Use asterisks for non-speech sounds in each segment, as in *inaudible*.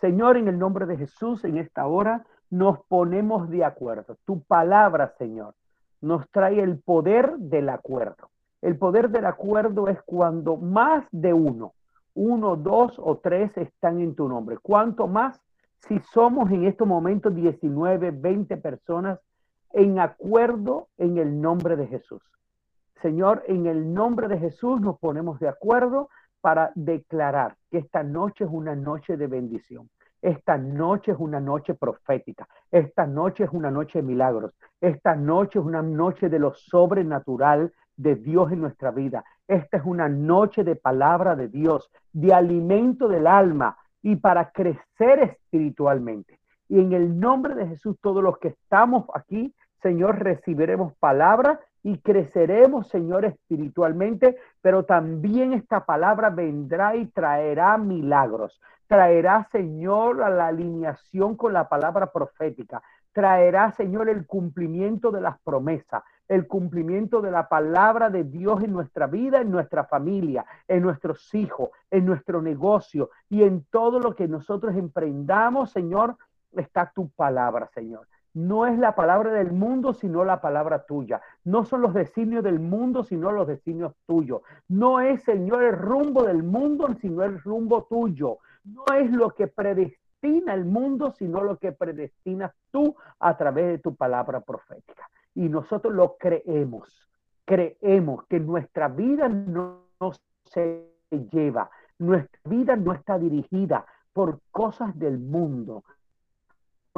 Señor, en el nombre de Jesús, en esta hora nos ponemos de acuerdo. Tu palabra, Señor, nos trae el poder del acuerdo. El poder del acuerdo es cuando más de uno, uno, dos o tres están en tu nombre. Cuanto más si somos en estos momentos 19, 20 personas en acuerdo en el nombre de Jesús. Señor, en el nombre de Jesús nos ponemos de acuerdo para declarar que esta noche es una noche de bendición. Esta noche es una noche profética. Esta noche es una noche de milagros. Esta noche es una noche de lo sobrenatural de Dios en nuestra vida. Esta es una noche de palabra de Dios, de alimento del alma y para crecer espiritualmente. Y en el nombre de Jesús, todos los que estamos aquí, Señor, recibiremos palabra y creceremos, Señor, espiritualmente, pero también esta palabra vendrá y traerá milagros. Traerá, Señor, a la alineación con la palabra profética. Traerá, Señor, el cumplimiento de las promesas el cumplimiento de la palabra de Dios en nuestra vida, en nuestra familia, en nuestros hijos, en nuestro negocio y en todo lo que nosotros emprendamos, Señor, está tu palabra, Señor. No es la palabra del mundo, sino la palabra tuya. No son los designios del mundo, sino los designios tuyos. No es, Señor, el rumbo del mundo, sino el rumbo tuyo. No es lo que predestina el mundo, sino lo que predestinas tú a través de tu palabra profética y nosotros lo creemos. Creemos que nuestra vida no, se lleva, nuestra vida no está dirigida por cosas del mundo,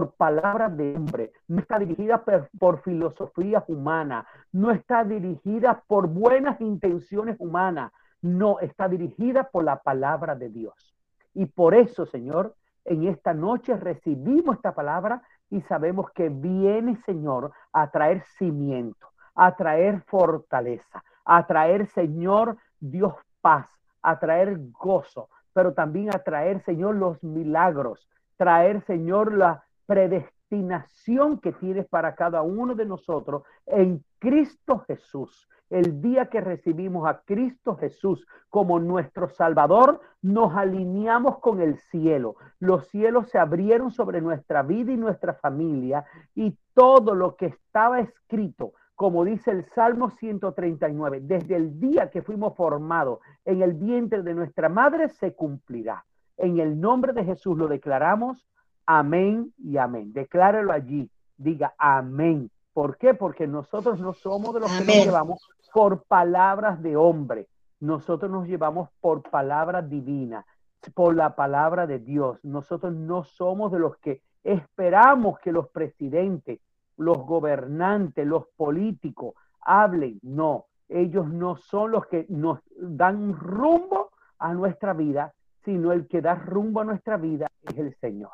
por palabras de hombre, no está dirigida por, por filosofías humanas, no está dirigida por buenas intenciones humanas, no, está dirigida por la palabra de Dios. Y por eso, Señor, en esta noche recibimos esta palabra y sabemos que viene, Señor, a traer cimiento, a traer fortaleza, a traer, Señor, Dios paz, a traer gozo, pero también a traer, Señor, los milagros, traer, Señor, la predestinación que tienes para cada uno de nosotros en Cristo Jesús. El día que recibimos a Cristo Jesús como nuestro Salvador, nos alineamos con el cielo. Los cielos se abrieron sobre nuestra vida y nuestra familia y todo lo que estaba escrito, como dice el Salmo 139, desde el día que fuimos formados en el vientre de nuestra madre, se cumplirá. En el nombre de Jesús lo declaramos. Amén y amén. Declárelo allí. Diga amén. ¿Por qué? Porque nosotros no somos de los que nos llevamos por palabras de hombre. Nosotros nos llevamos por palabra divina, por la palabra de Dios. Nosotros no somos de los que esperamos que los presidentes, los gobernantes, los políticos hablen. No, ellos no son los que nos dan rumbo a nuestra vida, sino el que da rumbo a nuestra vida es el Señor.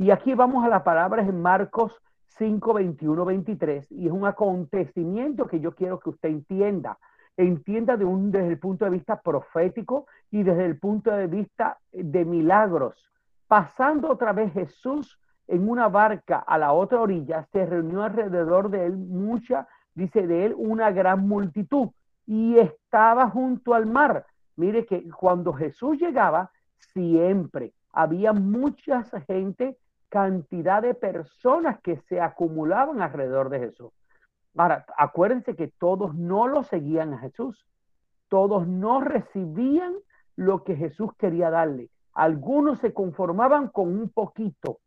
Y aquí vamos a las palabras en Marcos 5, 21, 23, y es un acontecimiento que yo quiero que usted entienda. Entienda desde el punto de vista profético y desde el punto de vista de milagros. Pasando otra vez Jesús en una barca a la otra orilla, se reunió alrededor de él mucha, dice de él, una gran multitud y estaba junto al mar. Mire que cuando Jesús llegaba, siempre había mucha gente cantidad de personas que se acumulaban alrededor de Jesús. Ahora, acuérdense que todos no lo seguían a Jesús. Todos no recibían lo que Jesús quería darle. Algunos se conformaban con un poquito,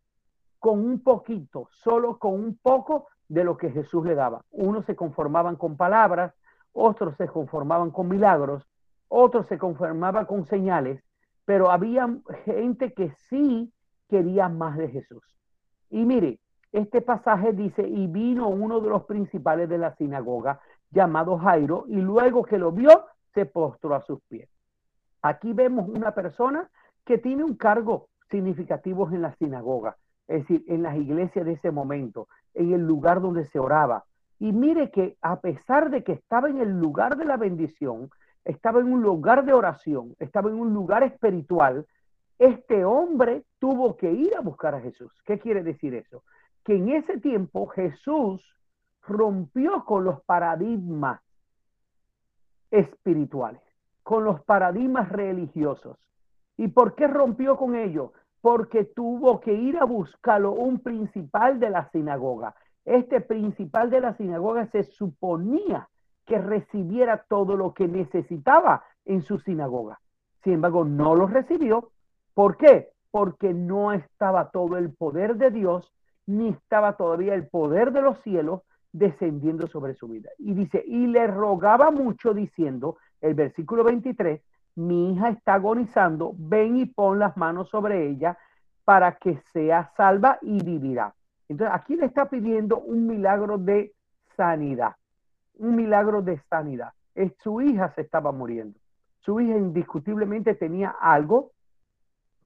con un poquito, solo con un poco de lo que Jesús le daba. Unos se conformaban con palabras, otros se conformaban con milagros, otros se conformaban con señales, pero había gente que sí quería más de Jesús. Y mire, este pasaje dice, y vino uno de los principales de la sinagoga, llamado Jairo, y luego que lo vio, se postró a sus pies. Aquí vemos una persona que tiene un cargo significativo en la sinagoga, es decir, en las iglesias de ese momento, en el lugar donde se oraba. Y mire que a pesar de que estaba en el lugar de la bendición, estaba en un lugar de oración, estaba en un lugar espiritual, este hombre tuvo que ir a buscar a Jesús. ¿Qué quiere decir eso? Que en ese tiempo Jesús rompió con los paradigmas espirituales, con los paradigmas religiosos. ¿Y por qué rompió con ellos? porque tuvo que ir a buscarlo un principal de la sinagoga. Este principal de la sinagoga se suponía que recibiera todo lo que necesitaba en su sinagoga. Sin embargo, no lo recibió. ¿Por qué? Porque no estaba todo el poder de Dios, ni estaba todavía el poder de los cielos descendiendo sobre su vida. Y dice, y le rogaba mucho diciendo, el versículo 23, mi hija está agonizando, ven y pon las manos sobre ella para que sea salva y vivirá. Entonces, aquí le está pidiendo un milagro de sanidad, un milagro de sanidad. Es, su hija se estaba muriendo. Su hija indiscutiblemente tenía algo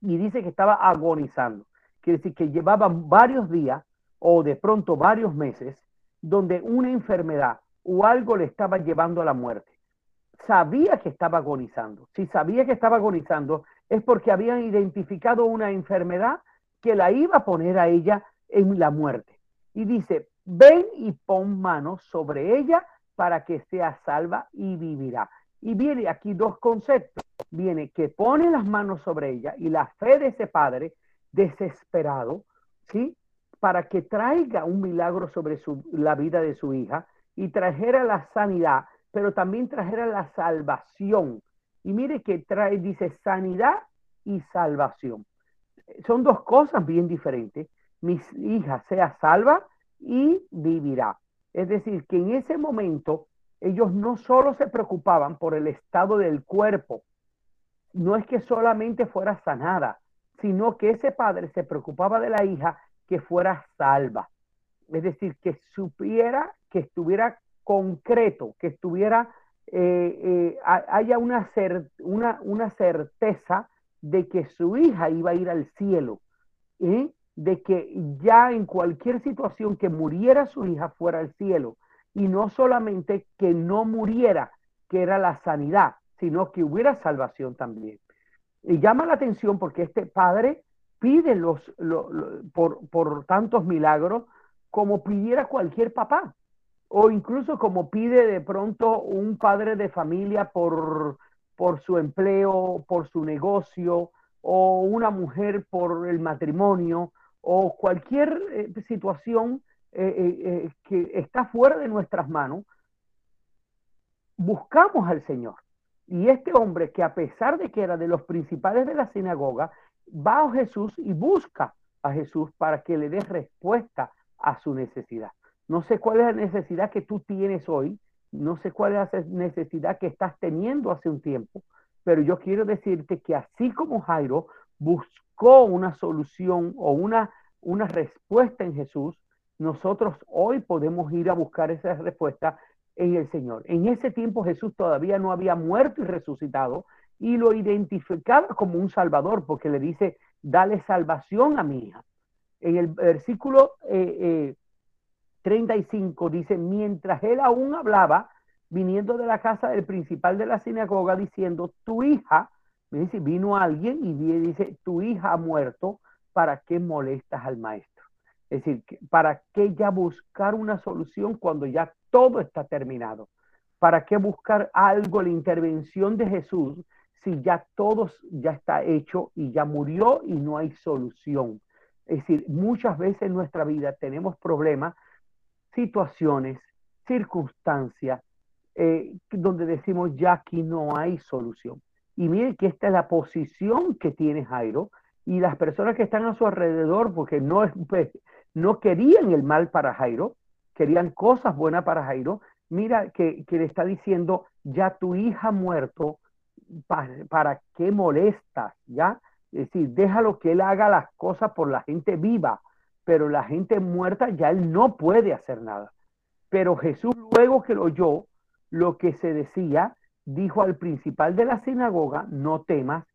y dice que estaba agonizando. Quiere decir que llevaba varios días o de pronto varios meses donde una enfermedad o algo le estaba llevando a la muerte. Sabía que estaba agonizando. Si sabía que estaba agonizando es porque habían identificado una enfermedad que la iba a poner a ella en la muerte. Y dice, ven y pon manos sobre ella para que sea salva y vivirá. Y viene aquí dos conceptos. Viene que pone las manos sobre ella y la fe de ese padre desesperado, ¿sí? para que traiga un milagro sobre la vida de su hija y trajera la sanidad, pero también trajera la salvación. Y mire que trae, dice sanidad y salvación. Son dos cosas bien diferentes. Mi hija sea salva y vivirá. Es decir, que en ese momento ellos no solo se preocupaban por el estado del cuerpo, no es que solamente fuera sanada, sino que ese padre se preocupaba de la hija que fuera salva. Es decir, que supiera, que estuviera concreto, que estuviera, eh, eh, haya una, una, una, certeza de que su hija iba a ir al cielo, ¿eh? de que ya en cualquier situación que muriera su hija fuera al cielo, y no solamente que no muriera, que era la sanidad, sino que hubiera salvación también. Y llama la atención porque este padre pide los, por, por tantos milagros como pidiera cualquier papá o incluso como pide de pronto un padre de familia por, por su empleo, por su negocio, o una mujer por el matrimonio, o cualquier eh, situación eh, eh, que está fuera de nuestras manos, buscamos al Señor. Y este hombre que a pesar de que era de los principales de la sinagoga, va a Jesús y busca a Jesús para que le dé respuesta a su necesidad. No sé cuál es la necesidad que tú tienes hoy, no sé cuál es la necesidad que estás teniendo hace un tiempo, pero yo quiero decirte que así como Jairo buscó una solución o una, una respuesta en Jesús, nosotros hoy podemos ir a buscar esa respuesta en el Señor. En ese tiempo Jesús todavía no había muerto y resucitado, y lo identificaba como un salvador, porque le dice, dale salvación a mi hija. En el versículo eh, 35 eh, dice, mientras él aún hablaba, viniendo de la casa del principal de la sinagoga, diciendo, tu hija, me dice, vino alguien y dice, tu hija ha muerto, ¿para qué molestas al maestro? Es decir, ¿para qué ya buscar una solución cuando ya todo está terminado? ¿Para qué buscar algo, la intervención de Jesús, si ya todo ya está hecho y ya murió y no hay solución. Es decir, muchas veces en nuestra vida tenemos problemas, situaciones, circunstancias, eh, donde decimos ya aquí no hay solución. Y miren que esta es la posición que tiene Jairo y las personas que están a su alrededor, porque no, *laughs* no querían el mal para Jairo, querían cosas buenas para Jairo. Mira que, le está diciendo, ya tu hija muerto, para, qué molestas? ¿Ya? Es decir, déjalo que él haga las cosas por la gente viva, pero la gente muerta ya él no puede hacer nada. Pero Jesús luego que lo oyó, lo que se decía, dijo al principal de la sinagoga, no temas,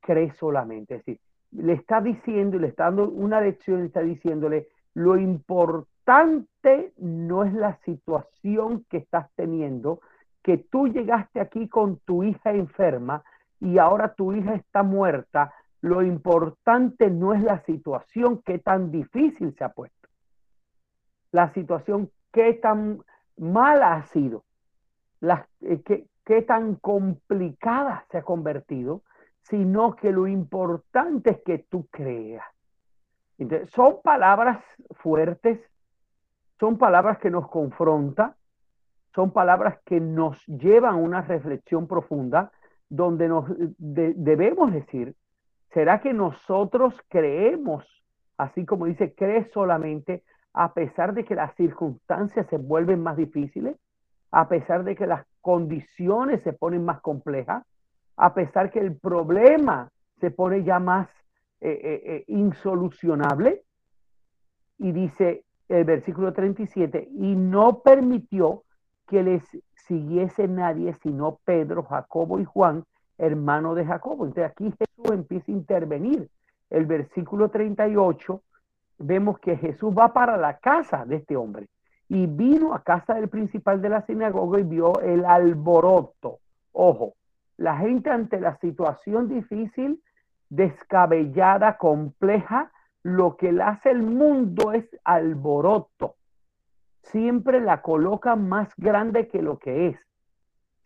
cree solamente. Es decir, le está diciendo le está dando una lección, le está diciéndole, lo importante no es la situación que estás teniendo, que tú llegaste aquí con tu hija enferma y ahora tu hija está muerta, lo importante no es la situación que tan difícil se ha puesto, la situación que tan mala ha sido, la, eh, que, tan complicada se ha convertido, sino que lo importante es que tú creas. Son palabras fuertes, son palabras que nos confrontan, son palabras que nos llevan a una reflexión profunda, donde nos debemos decir, ¿será que nosotros creemos, así como dice, crees solamente, a pesar de que las circunstancias se vuelven más difíciles, a pesar de que las condiciones se ponen más complejas, a pesar que el problema se pone ya más eh, eh, eh, insolucionable? Y dice el versículo 37, y no permitió que les siguiese nadie sino Pedro, Jacobo y Juan, hermano de Jacobo. Entonces aquí Jesús empieza a intervenir. El versículo 38, vemos que Jesús va para la casa de este hombre y vino a casa del principal de la sinagoga y vio el alboroto. Ojo, la gente ante la situación difícil, descabellada, compleja, lo que le hace el mundo es alboroto siempre la coloca más grande que lo que es.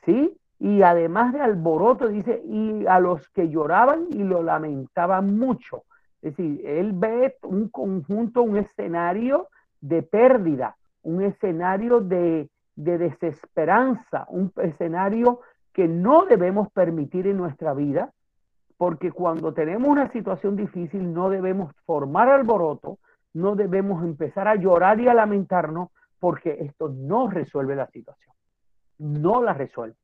¿Sí? Y además de alboroto, dice, y a los que lloraban y lo lamentaban mucho. Es decir, él ve un conjunto, un escenario de pérdida, un escenario de, de desesperanza, un escenario que no debemos permitir en nuestra vida, porque cuando tenemos una situación difícil no debemos formar alboroto, no debemos empezar a llorar y a lamentarnos, porque esto no resuelve la situación, no la resuelve.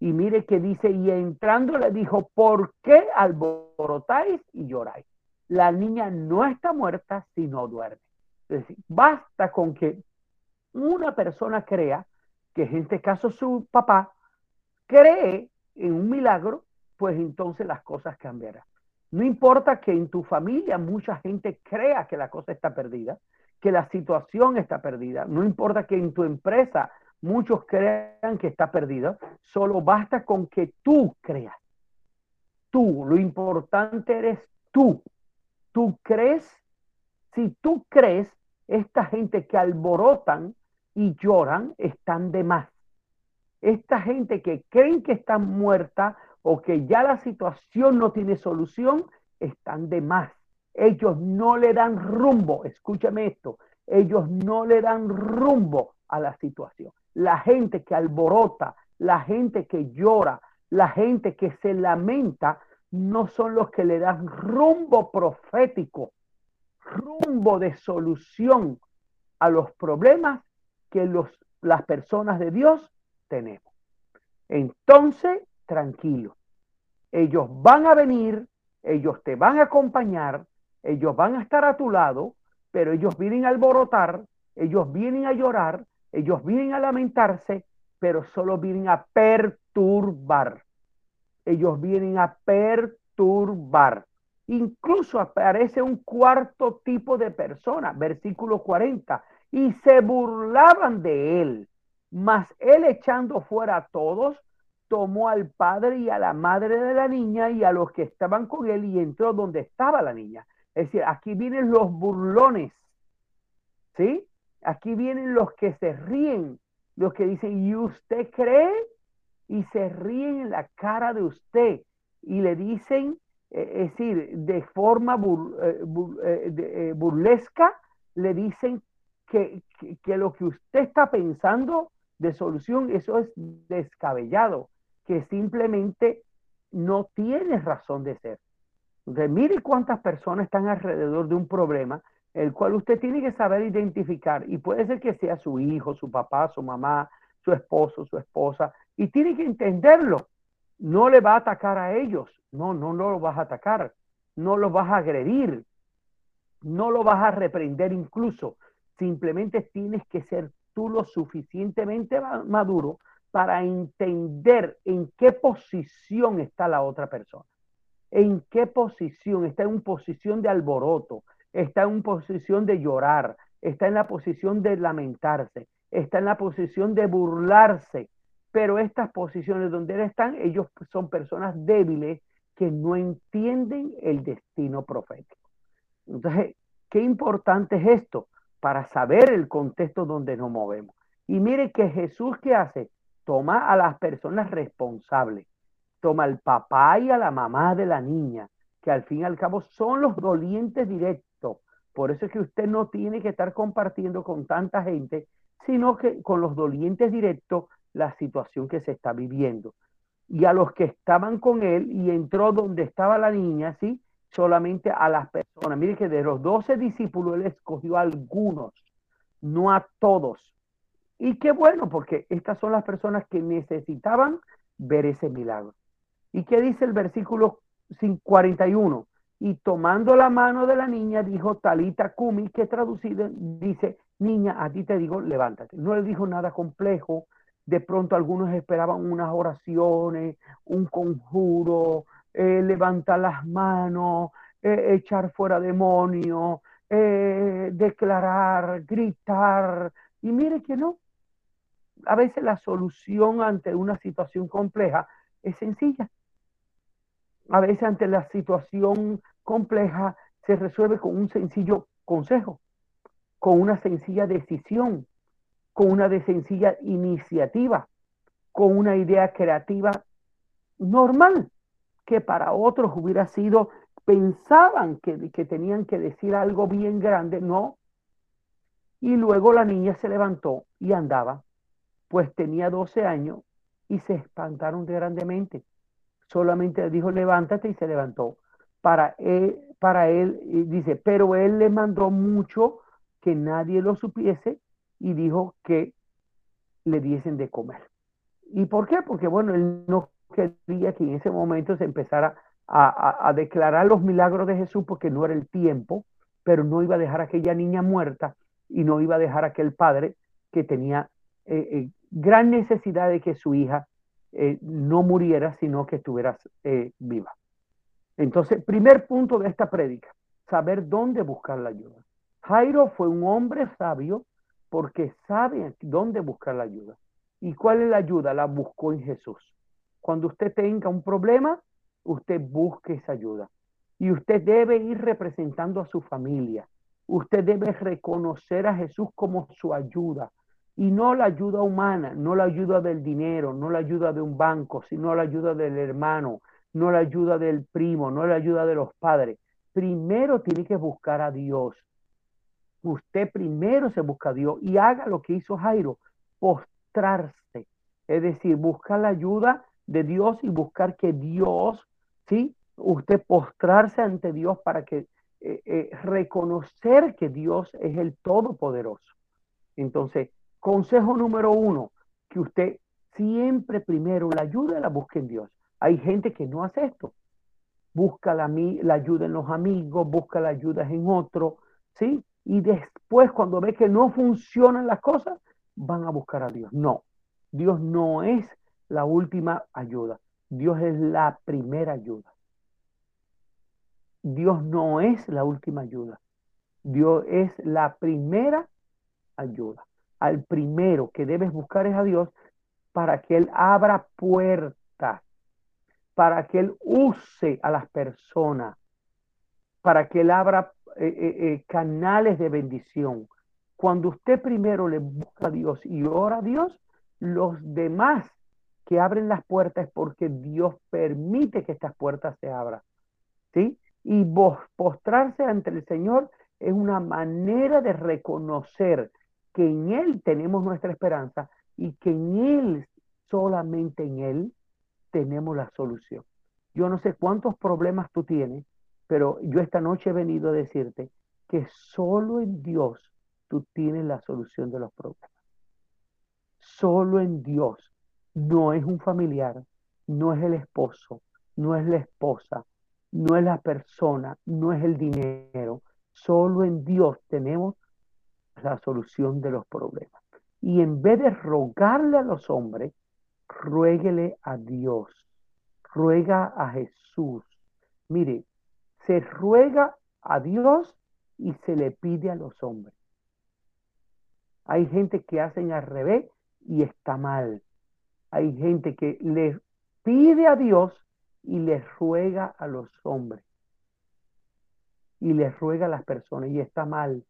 Y mire que dice, y entrando le dijo, ¿por qué alborotáis y lloráis? La niña no está muerta, sino duerme. Es decir, basta con que una persona crea, que en este caso su papá, cree en un milagro, pues entonces las cosas cambiarán. No importa que en tu familia mucha gente crea que la cosa está perdida, que la situación está perdida. No importa que en tu empresa muchos crean que está perdida, solo basta con que tú creas. Tú, lo importante eres tú. Tú crees, si tú crees, esta gente que alborotan y lloran están de más. Esta gente que creen que están muerta o que ya la situación no tiene solución, están de más. Ellos no le dan rumbo, escúchame esto, ellos no le dan rumbo a la situación. La gente que alborota, la gente que llora, la gente que se lamenta, no son los que le dan rumbo profético, rumbo de solución a los problemas que los, las personas de Dios tenemos. Entonces, tranquilo. Ellos van a venir, ellos te van a acompañar, ellos van a estar a tu lado, pero ellos vienen a alborotar, ellos vienen a llorar, ellos vienen a lamentarse, pero solo vienen a perturbar. Ellos vienen a perturbar. Incluso aparece un cuarto tipo de persona, versículo 40, y se burlaban de él. Mas él echando fuera a todos, tomó al padre y a la madre de la niña y a los que estaban con él y entró donde estaba la niña. Es decir, aquí vienen los burlones, ¿sí? Aquí vienen los que se ríen, los que dicen, ¿y usted cree? Y se ríen en la cara de usted y le dicen, eh, es decir, de forma eh, eh, burlesca, le dicen que, que lo que usted está pensando de solución, eso es descabellado, que simplemente no tiene razón de ser. Mire cuántas personas están alrededor de un problema, el cual usted tiene que saber identificar. Y puede ser que sea su hijo, su papá, su mamá, su esposo, su esposa. Y tiene que entenderlo. No le va a atacar a ellos. No, no, no lo vas a atacar. No lo vas a agredir. No lo vas a reprender incluso. Simplemente tienes que ser tú lo suficientemente maduro para entender en qué posición está la otra persona en qué posición, está en posición de alboroto, está en posición de llorar, está en la posición de lamentarse, está en la posición de burlarse. Pero estas posiciones donde están, ellos son personas débiles que no entienden el destino profético. Entonces, qué importante es esto para saber el contexto donde nos movemos. Y mire que Jesús, ¿qué hace? Toma a las personas responsables toma al papá y a la mamá de la niña, que al fin y al cabo son los dolientes directos. Por eso es que usted no tiene que estar compartiendo con tanta gente, sino que con los dolientes directos la situación que se está viviendo. Y a los que estaban con él y entró donde estaba la niña, ¿sí? Solamente a las personas. Mire que de los doce discípulos él escogió a algunos, no a todos. Y qué bueno, porque estas son las personas que necesitaban ver ese milagro. ¿Y qué dice el versículo 41? Y tomando la mano de la niña, dijo Talita Kumi, que traducido dice, niña, a ti te digo, levántate. No le dijo nada complejo. De pronto algunos esperaban unas oraciones, un conjuro, eh, levantar las manos, eh, echar fuera demonios, eh, declarar, gritar. Y mire que no, a veces la solución ante una situación compleja es sencilla. A veces ante la situación compleja se resuelve con un sencillo consejo, con una sencilla decisión, con una de sencilla iniciativa, con una idea creativa normal, que para otros hubiera sido, pensaban que, que tenían que decir algo bien grande, no. Y luego la niña se levantó y andaba pues tenía 12 años y se espantaron grandemente. Solamente dijo, levántate y se levantó. Para él, para él, dice, pero él le mandó mucho que nadie lo supiese y dijo que le diesen de comer. ¿Y por qué? Porque bueno, él no quería que en ese momento se empezara a, a, declarar los milagros de Jesús porque no era el tiempo, pero no iba a dejar a aquella niña muerta y no iba a dejar a aquel padre que tenía eh, eh, gran necesidad de que su hija eh, no muriera, sino que estuviera eh, viva. Entonces, primer punto de esta prédica, saber dónde buscar la ayuda. Jairo fue un hombre sabio porque sabe dónde buscar la ayuda. ¿Y cuál es la ayuda? La buscó en Jesús. Cuando usted tenga un problema, usted busque esa ayuda. Y usted debe ir representando a su familia. Usted debe reconocer a Jesús como su ayuda, y no la ayuda humana, no la ayuda del dinero, no la ayuda de un banco, sino la ayuda del hermano, no la ayuda del primo, no la ayuda de los padres. Primero tiene que buscar a Dios. Usted primero se busca a Dios y haga lo que hizo Jairo, postrarse. Es decir, buscar la ayuda de Dios y buscar que Dios, ¿sí? Usted postrarse ante Dios para que eh, eh, reconocer que Dios es el Todopoderoso. Entonces, Consejo número uno, que usted siempre primero la ayuda la busque en Dios. Hay gente que no hace esto. Busca la, la ayuda en los amigos, busca la ayuda en otro, ¿sí? Y después cuando ve que no funcionan las cosas, van a buscar a Dios. No, Dios no es la última ayuda. Dios es la primera ayuda. Dios no es la última ayuda. Dios es la primera ayuda al primero que debes buscar es a Dios para que Él abra puertas, para que Él use a las personas, para que Él abra eh, eh, eh, canales de bendición. Cuando usted primero le busca a Dios y ora a Dios, los demás que abren las puertas es porque Dios permite que estas puertas se abran. ¿Sí? Y postrarse ante el Señor es una manera de reconocer que en Él tenemos nuestra esperanza y que en Él, solamente en Él, tenemos la solución. Yo no sé cuántos problemas tú tienes, pero yo esta noche he venido a decirte que solo en Dios tú tienes la solución de los problemas. Solo en Dios. No es un familiar, no es el esposo, no es la esposa, no es la persona, no es el dinero. Solo en Dios tenemos la solución de los problemas. Y en vez de rogarle a los hombres, ruéguele a Dios, ruega a Jesús. Mire, se ruega a Dios y se le pide a los hombres. Hay gente que hacen al revés y está mal. Hay gente que le pide a Dios y le ruega a los hombres. Y le ruega a las personas y está mal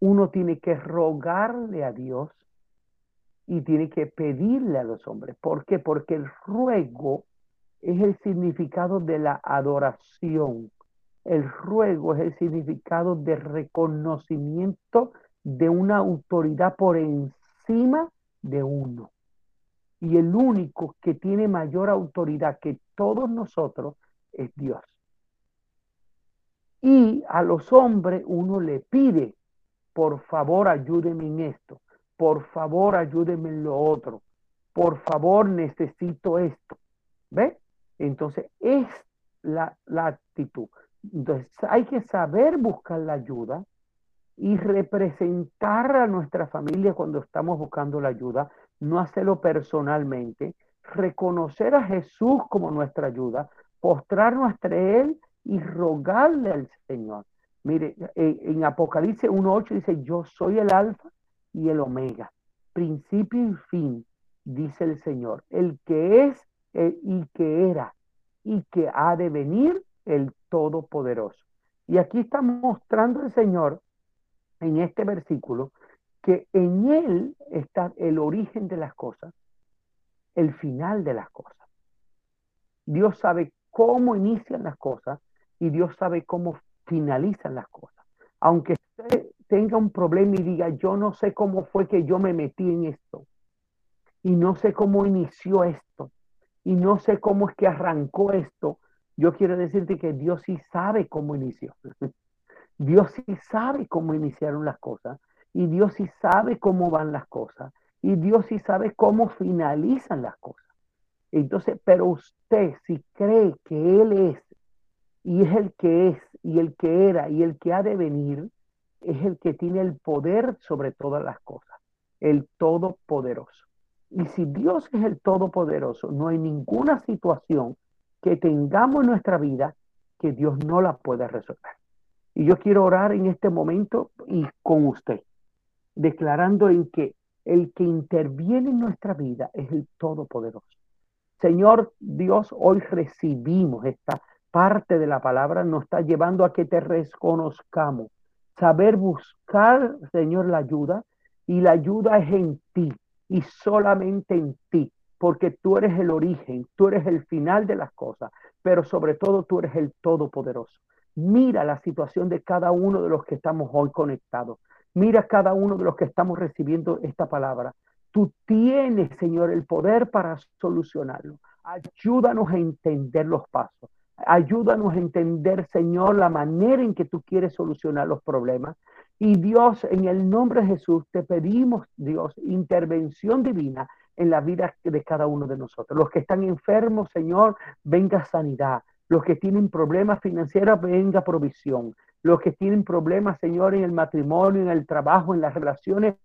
uno tiene que rogarle a Dios y tiene que pedirle a los hombres. ¿Por qué? Porque el ruego es el significado de la adoración. El ruego es el significado de reconocimiento de una autoridad por encima de uno. Y el único que tiene mayor autoridad que todos nosotros es Dios. Y a los hombres uno le pide, por favor ayúdeme en esto, por favor ayúdeme en lo otro, por favor necesito esto. ¿Ve? Entonces es la, la actitud. Entonces hay que saber buscar la ayuda y representar a nuestra familia cuando estamos buscando la ayuda, no hacerlo personalmente, reconocer a Jesús como nuestra ayuda, postrarnos ante Él y rogarle al Señor. Mire, en, Apocalipsis 1.8 dice, yo soy el alfa y el omega, principio y fin, dice el Señor, el que es y que era y que ha de venir el Todopoderoso. Y aquí está mostrando el Señor en este versículo que en Él está el origen de las cosas, el final de las cosas. Dios sabe cómo inician las cosas y Dios sabe cómo finalizan las cosas. Aunque usted tenga un problema y diga, yo no sé cómo fue que yo me metí en esto, y no sé cómo inició esto, y no sé cómo es que arrancó esto, yo quiero decirte que Dios sí sabe cómo inició. *laughs* Dios sí sabe cómo iniciaron las cosas y Dios sí sabe cómo van las cosas y Dios sí sabe cómo finalizan las cosas. Entonces, pero usted si cree que Él es y es el que es y el que era y el que ha de venir, es el que tiene el poder sobre todas las cosas, el todopoderoso. Y si Dios es el todopoderoso, no hay ninguna situación que tengamos en nuestra vida que Dios no la pueda resolver. Y yo quiero orar en este momento y con usted, declarando en que el que interviene en nuestra vida es el Todopoderoso. Señor Dios, hoy recibimos esta parte de la palabra, nos está llevando a que te reconozcamos, saber buscar, Señor, la ayuda, y la ayuda es en ti y solamente en ti, porque tú eres el origen, tú eres el final de las cosas, pero sobre todo tú eres el Todopoderoso. Mira la situación de cada uno de los que estamos hoy conectados. Mira cada uno de los que estamos recibiendo esta palabra. Tú tienes, Señor, el poder para solucionarlo. Ayúdanos a entender los pasos. Ayúdanos a entender, Señor, la manera en que tú quieres solucionar los problemas. Y Dios, en el nombre de Jesús, te pedimos, Dios, intervención divina en la vida de cada uno de nosotros. Los que están enfermos, Señor, venga sanidad. Los que tienen problemas financieros, venga provisión. Los que tienen problemas, Señor, en el matrimonio, en el trabajo, en las relaciones,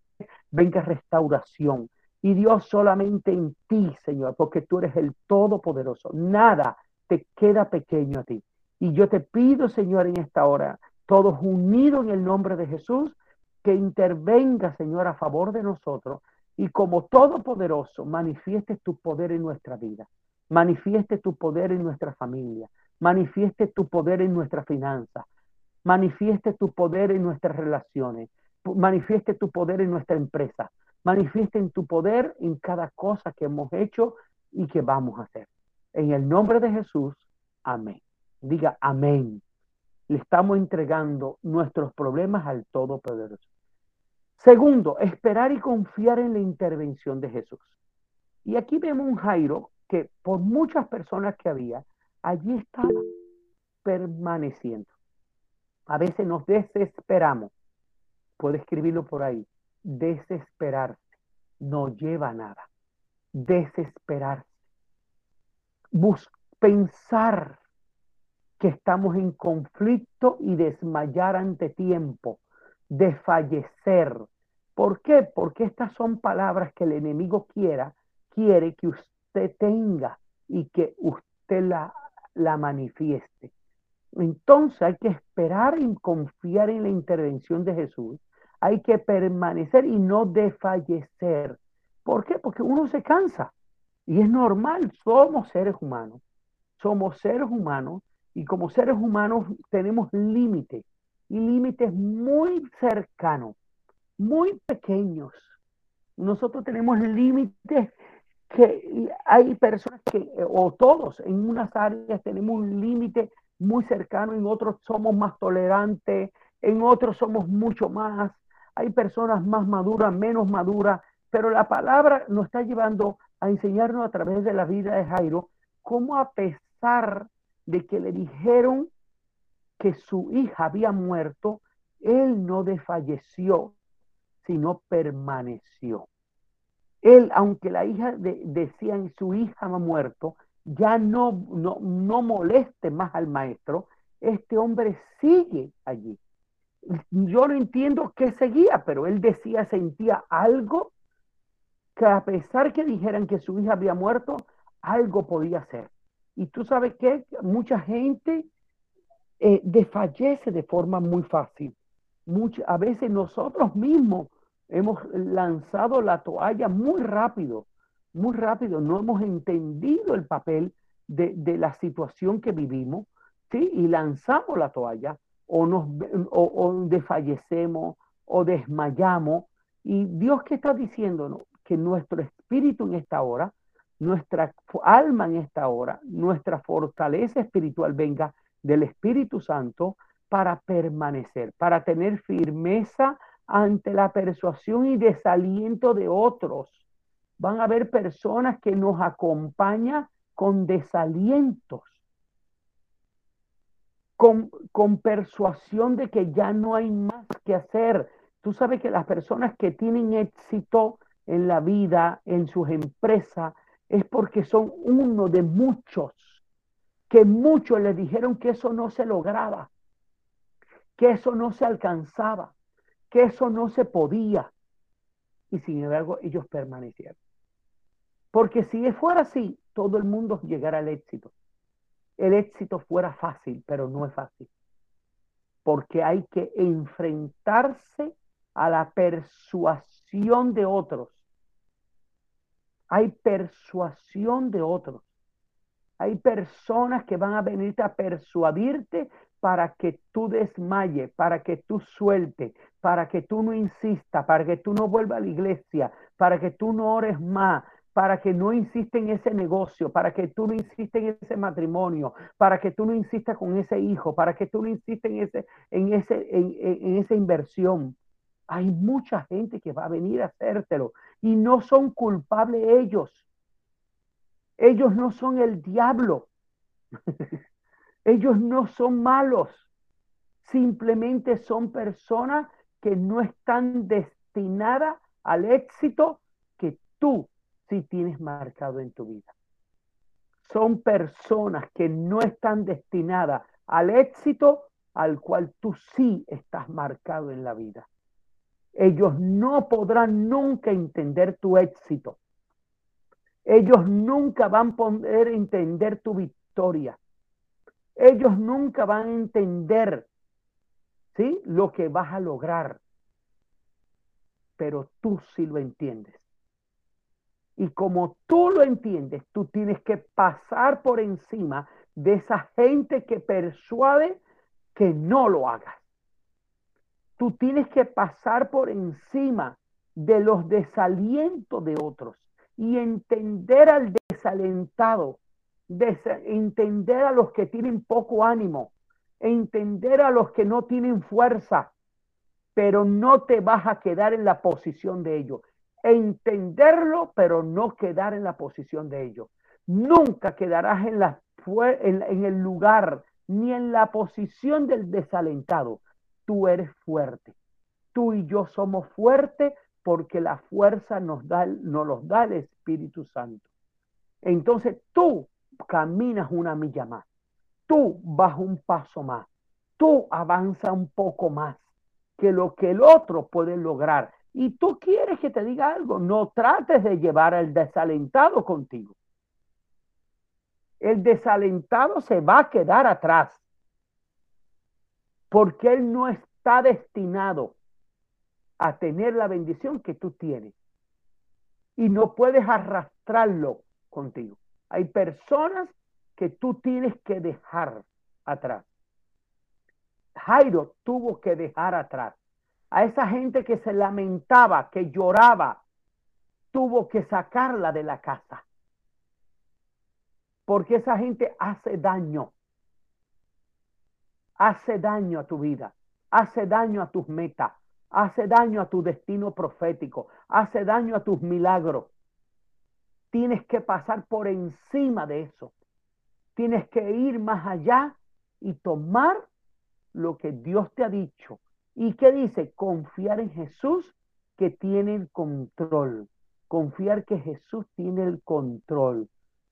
venga restauración. Y Dios solamente en ti, Señor, porque tú eres el Todopoderoso. Nada te queda pequeño a ti. Y yo te pido, Señor, en esta hora, todos unidos en el nombre de Jesús, que intervenga, Señor, a favor de nosotros y como Todopoderoso manifieste tu poder en nuestra vida manifieste tu poder en nuestra familia, manifieste tu poder en nuestra finanza, manifieste tu poder en nuestras relaciones, manifieste tu poder en nuestra empresa, manifieste en tu poder en cada cosa que hemos hecho y que vamos a hacer. En el nombre de Jesús, amén. Diga amén. Le estamos entregando nuestros problemas al Todopoderoso. Segundo, esperar y confiar en la intervención de Jesús. Y aquí vemos un Jairo que por muchas personas que había, allí estaba permaneciendo. A veces nos desesperamos. Puede escribirlo por ahí. Desesperarse no lleva nada. Desesperarse. Pensar que estamos en conflicto y desmayar ante tiempo, desfallecer. ¿Por qué? Porque estas son palabras que el enemigo quiera, quiere que usted tenga y que usted la, la manifieste. Entonces hay que esperar y confiar en la intervención de Jesús. Hay que permanecer y no desfallecer. ¿Por qué? Porque uno se cansa. Y es normal, somos seres humanos. Somos seres humanos y como seres humanos tenemos límites y límites muy cercanos, muy pequeños. Nosotros tenemos límites que hay personas que, o todos, en unas áreas tenemos un límite muy cercano, en otros somos más tolerantes, en otros somos mucho más. Hay personas más maduras, menos maduras, pero la palabra nos está llevando a enseñarnos a través de la vida de Jairo cómo a pesar de que le dijeron que su hija había muerto, él no desfalleció, sino permaneció. Él, aunque la hija de, decían su hija ha muerto, ya no, no, no moleste más al maestro, este hombre sigue allí. Yo no entiendo qué seguía, pero él decía, sentía algo que a pesar que dijeran que su hija había muerto, algo podía ser. Y tú sabes que mucha gente eh, desfallece de forma muy fácil. a veces nosotros mismos hemos lanzado la toalla muy rápido, muy rápido. No hemos entendido el papel de, la situación que vivimos, ¿sí? Y lanzamos la toalla o, nos, o, desfallecemos o desmayamos. Y Dios que está diciéndonos que nuestro espíritu en esta hora, nuestra alma en esta hora, nuestra fortaleza espiritual venga del Espíritu Santo para permanecer, para tener firmeza ante la persuasión y desaliento de otros. Van a haber personas que nos acompañan con desalientos, con, con persuasión de que ya no hay más que hacer. Tú sabes que las personas que tienen éxito en la vida, en sus empresas, es porque son uno de muchos, que muchos les dijeron que eso no se lograba, que eso no se alcanzaba que eso no se podía. Y sin embargo, ellos permanecieron. Porque si fuera así, todo el mundo llegara al éxito. El éxito fuera fácil, pero no es fácil. Porque hay que enfrentarse a la persuasión de otros. Hay persuasión de otros. Hay personas que van a venirte a persuadirte para que tú desmayes, para que tú sueltes, para que tú no insistas, para que tú no vuelvas a la iglesia, para que tú no ores más, para que no insistas en ese negocio, para que tú no insistas en ese matrimonio, para que tú no insistas con ese hijo, para que tú no insistas en, ese, en, ese, en, esa inversión. Hay mucha gente que va a venir a hacértelo y no son culpables ellos. Ellos no son el diablo. *laughs* Ellos no son malos, simplemente son personas que no están destinadas al éxito que tú sí tienes marcado en tu vida. Son personas que no están destinadas al éxito al cual tú sí estás marcado en la vida. Ellos no podrán nunca entender tu éxito. Ellos nunca van a poder entender tu victoria ellos nunca van a entender ¿sí? lo que vas a lograr. Pero tú sí lo entiendes. Y como tú lo entiendes, tú tienes que pasar por encima de esa gente que persuade que no lo hagas. Tú tienes que pasar por encima de los desalientos de otros y entender al desalentado entender a los que tienen poco ánimo, entender a los que no tienen fuerza, pero no te vas a quedar en la posición de ellos. Entenderlo, pero no quedar en la posición de ellos. Nunca quedarás en, la, en, el lugar ni en la posición del desalentado. Tú eres fuerte. Tú y yo somos fuertes porque la fuerza nos, da, nos los da el Espíritu Santo. Entonces tú caminas una milla más, tú vas un paso más, tú avanzas un poco más que lo que el otro puede lograr. Y tú quieres que te diga algo, no trates de llevar al desalentado contigo. El desalentado se va a quedar atrás porque él no está destinado a tener la bendición que tú tienes y no puedes arrastrarlo contigo. Hay personas que tú tienes que dejar atrás. Jairo tuvo que dejar atrás a esa gente que se lamentaba, que lloraba, tuvo que sacarla de la casa. Porque esa gente hace daño. Hace daño a tu vida. Hace daño a tus metas. Hace daño a tu destino profético. Hace daño a tus milagros. Tienes que pasar por encima de eso. Tienes que ir más allá y tomar lo que Dios te ha dicho. ¿Y qué dice? Confiar en Jesús que tiene el control. Confiar que Jesús tiene el control.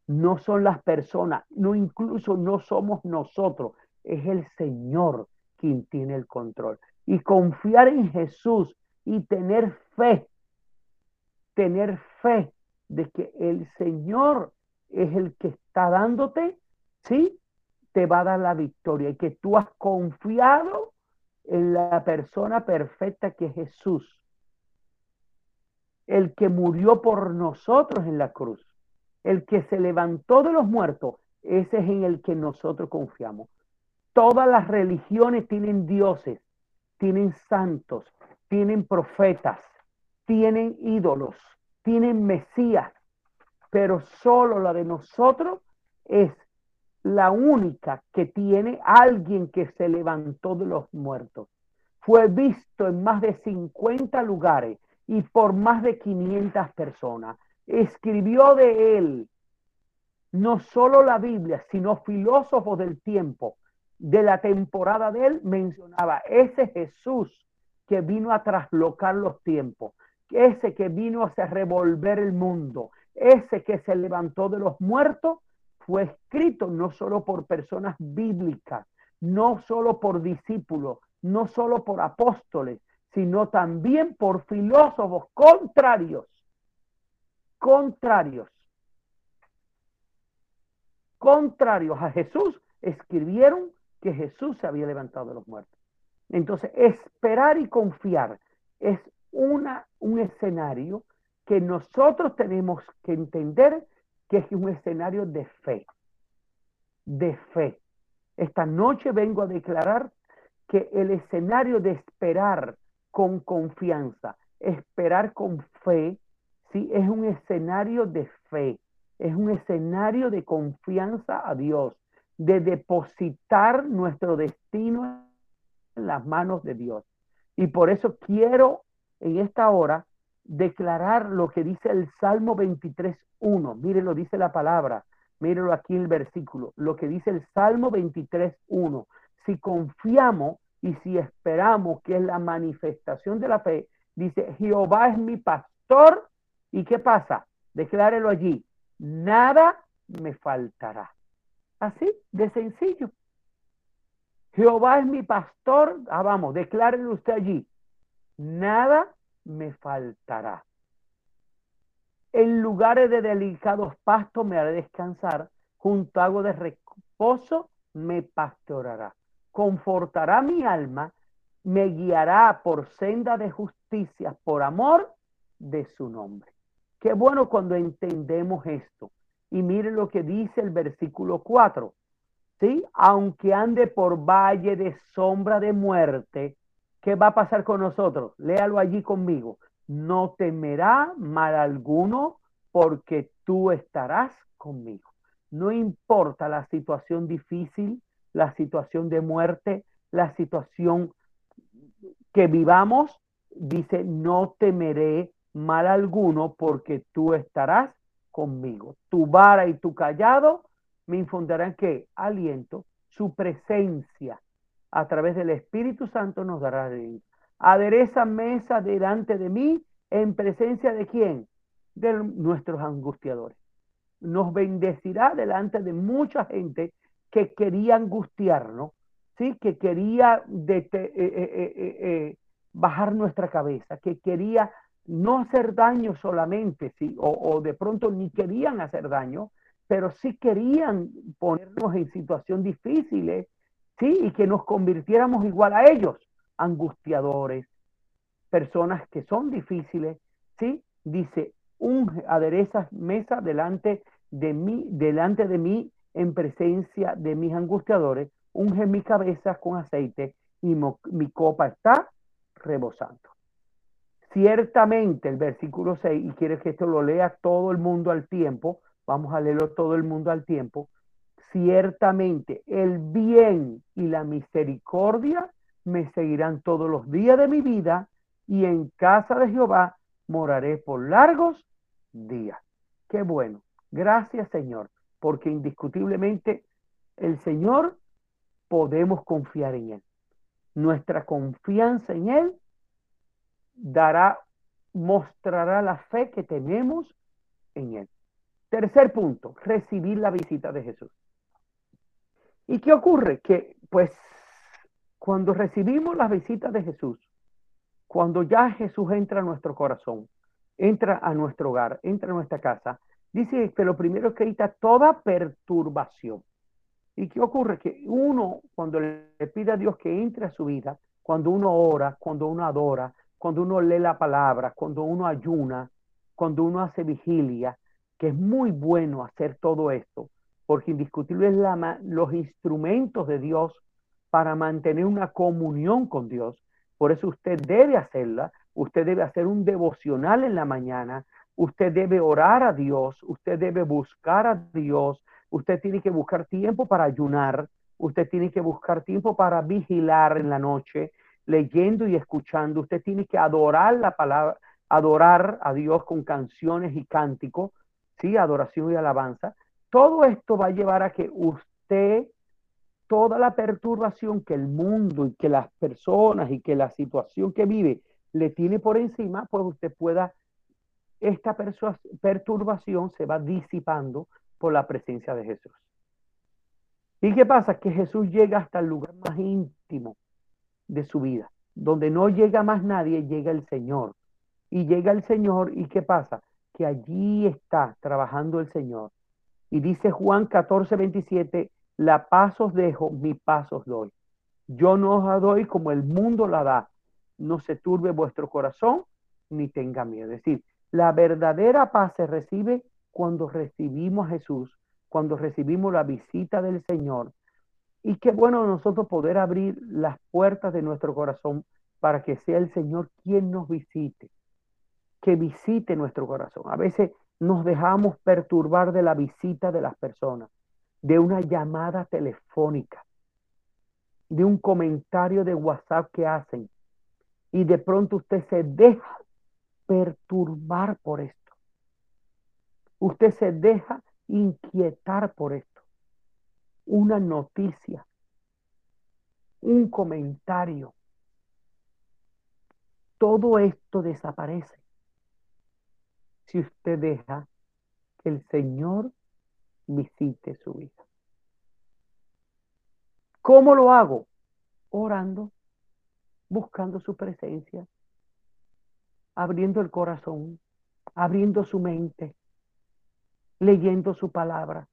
No son las personas, no incluso no somos nosotros, es el Señor quien tiene el control. Y confiar en Jesús y tener fe, tener fe de que el Señor es el que está dándote, ¿sí? Te va a dar la victoria y que tú has confiado en la persona perfecta que es Jesús, el que murió por nosotros en la cruz, el que se levantó de los muertos, ese es en el que nosotros confiamos. Todas las religiones tienen dioses, tienen santos, tienen profetas, tienen ídolos, tienen Mesías, pero solo la de nosotros es la única que tiene alguien que se levantó de los muertos. Fue visto en más de 50 lugares y por más de 500 personas. Escribió de él no solo la Biblia, sino filósofos del tiempo, de la temporada de él, mencionaba ese Jesús que vino a traslocar los tiempos, ese que vino a revolver el mundo, ese que se levantó de los muertos, fue escrito no solo por personas bíblicas, no solo por discípulos, no solo por apóstoles, sino también por filósofos contrarios, contrarios, contrarios a Jesús, escribieron que Jesús se había levantado de los muertos. Entonces, esperar y confiar es una, un escenario que nosotros tenemos que entender que es un escenario de fe, de fe. Esta noche vengo a declarar que el escenario de esperar con confianza, esperar con fe, sí, es un escenario de fe, es un escenario de confianza a Dios, de depositar nuestro destino en las manos de Dios. Y por eso quiero en esta hora declarar lo que dice el Salmo 23.1. Mire, lo dice la palabra. Mírelo aquí el versículo. Lo que dice el Salmo 23.1. Si confiamos y si esperamos que es la manifestación de la fe, dice, Jehová es mi pastor. ¿Y qué pasa? Declárelo allí. Nada me faltará. Así de sencillo. Jehová es mi pastor. Ah, vamos, declárelo usted allí. Nada me faltará. En lugares de delicados pastos me haré descansar, junto a agua de reposo me pastorará. Confortará mi alma, me guiará por senda de justicia, por amor de su nombre. Qué bueno cuando entendemos esto. Y mire lo que dice el versículo 4. ¿Sí? Aunque ande por valle de sombra de muerte, ¿qué va a pasar con nosotros? Léalo allí conmigo. No temerá mal alguno porque tú estarás conmigo. No importa la situación difícil, la situación de muerte, la situación que vivamos, dice, no temeré mal alguno porque tú estarás conmigo. Tu vara y tu callado me infundirán que aliento, su presencia a través del Espíritu Santo nos dará de Adereza mesa delante de mí en presencia de quién? De nuestros angustiadores. Nos bendecirá delante de mucha gente que quería angustiarnos, ¿sí? que quería eh, eh, eh, bajar nuestra cabeza, que quería no hacer daño solamente, ¿sí? o, de pronto ni querían hacer daño, pero sí querían ponernos en situación difíciles ¿sí? Y que nos convirtiéramos igual a ellos, angustiadores, personas que son difíciles, ¿sí? Dice, un aderezas mesa delante de mí, delante de mí en presencia de mis angustiadores, unge mi cabeza con aceite y mi copa está rebosando. Ciertamente, el versículo 6, y quiere que esto lo lea todo el mundo al tiempo, vamos a leerlo todo el mundo al tiempo. Ciertamente, el bien y la misericordia me seguirán todos los días de mi vida y en casa de Jehová moraré por largos días. Qué bueno. Gracias, Señor, porque indiscutiblemente el Señor podemos confiar en Él. Nuestra confianza en Él dará, mostrará la fe que tenemos en Él. Tercer punto, recibir la visita de Jesús. ¿Y qué ocurre? Que pues cuando recibimos la visita de Jesús, cuando ya Jesús entra a nuestro corazón, entra a nuestro hogar, entra a nuestra casa, dice que lo primero es que quita toda perturbación. ¿Y qué ocurre? Que uno, cuando le pide a Dios que entre a su vida, cuando uno ora, cuando uno adora, cuando uno lee la palabra, cuando uno ayuna, cuando uno hace vigilia, que es muy bueno hacer todo esto, porque indiscutible es la, los instrumentos de Dios para mantener una comunión con Dios. Por eso usted debe hacerla, usted debe hacer un devocional en la mañana, usted debe orar a Dios, usted debe buscar a Dios, usted tiene que buscar tiempo para ayunar, usted tiene que buscar tiempo para vigilar en la noche, leyendo y escuchando. Usted tiene que adorar la palabra, adorar a Dios con canciones y cánticos, sí, adoración y alabanza. Todo esto va a llevar a que usted, toda la perturbación que el mundo y que las personas y que la situación que vive le tiene por encima, pues usted pueda, esta perturbación se va disipando por la presencia de Jesús. ¿Y qué pasa? Que Jesús llega hasta el lugar más íntimo de su vida. Donde no llega más nadie, llega el Señor. Y llega el Señor y ¿qué pasa? Que allí está trabajando el Señor. Y dice Juan 14, 27, la paz os dejo, mi paz os doy. Yo no os la doy como el mundo la da. No se turbe vuestro corazón ni tenga miedo. Es decir, la verdadera paz se recibe cuando recibimos a Jesús, cuando recibimos la visita del Señor, y qué bueno nosotros poder abrir las puertas de nuestro corazón para que sea el Señor quien nos visite, que visite nuestro corazón. A veces nos dejamos perturbar de la visita de las personas, de una llamada telefónica, de un comentario de WhatsApp que hacen. Y de pronto usted se deja perturbar por esto. Usted se deja inquietar por esto una noticia, un comentario. Todo esto desaparece si usted deja que el Señor visite su vida. ¿Cómo lo hago? Orando, buscando su presencia, abriendo el corazón, abriendo su mente, leyendo su palabra,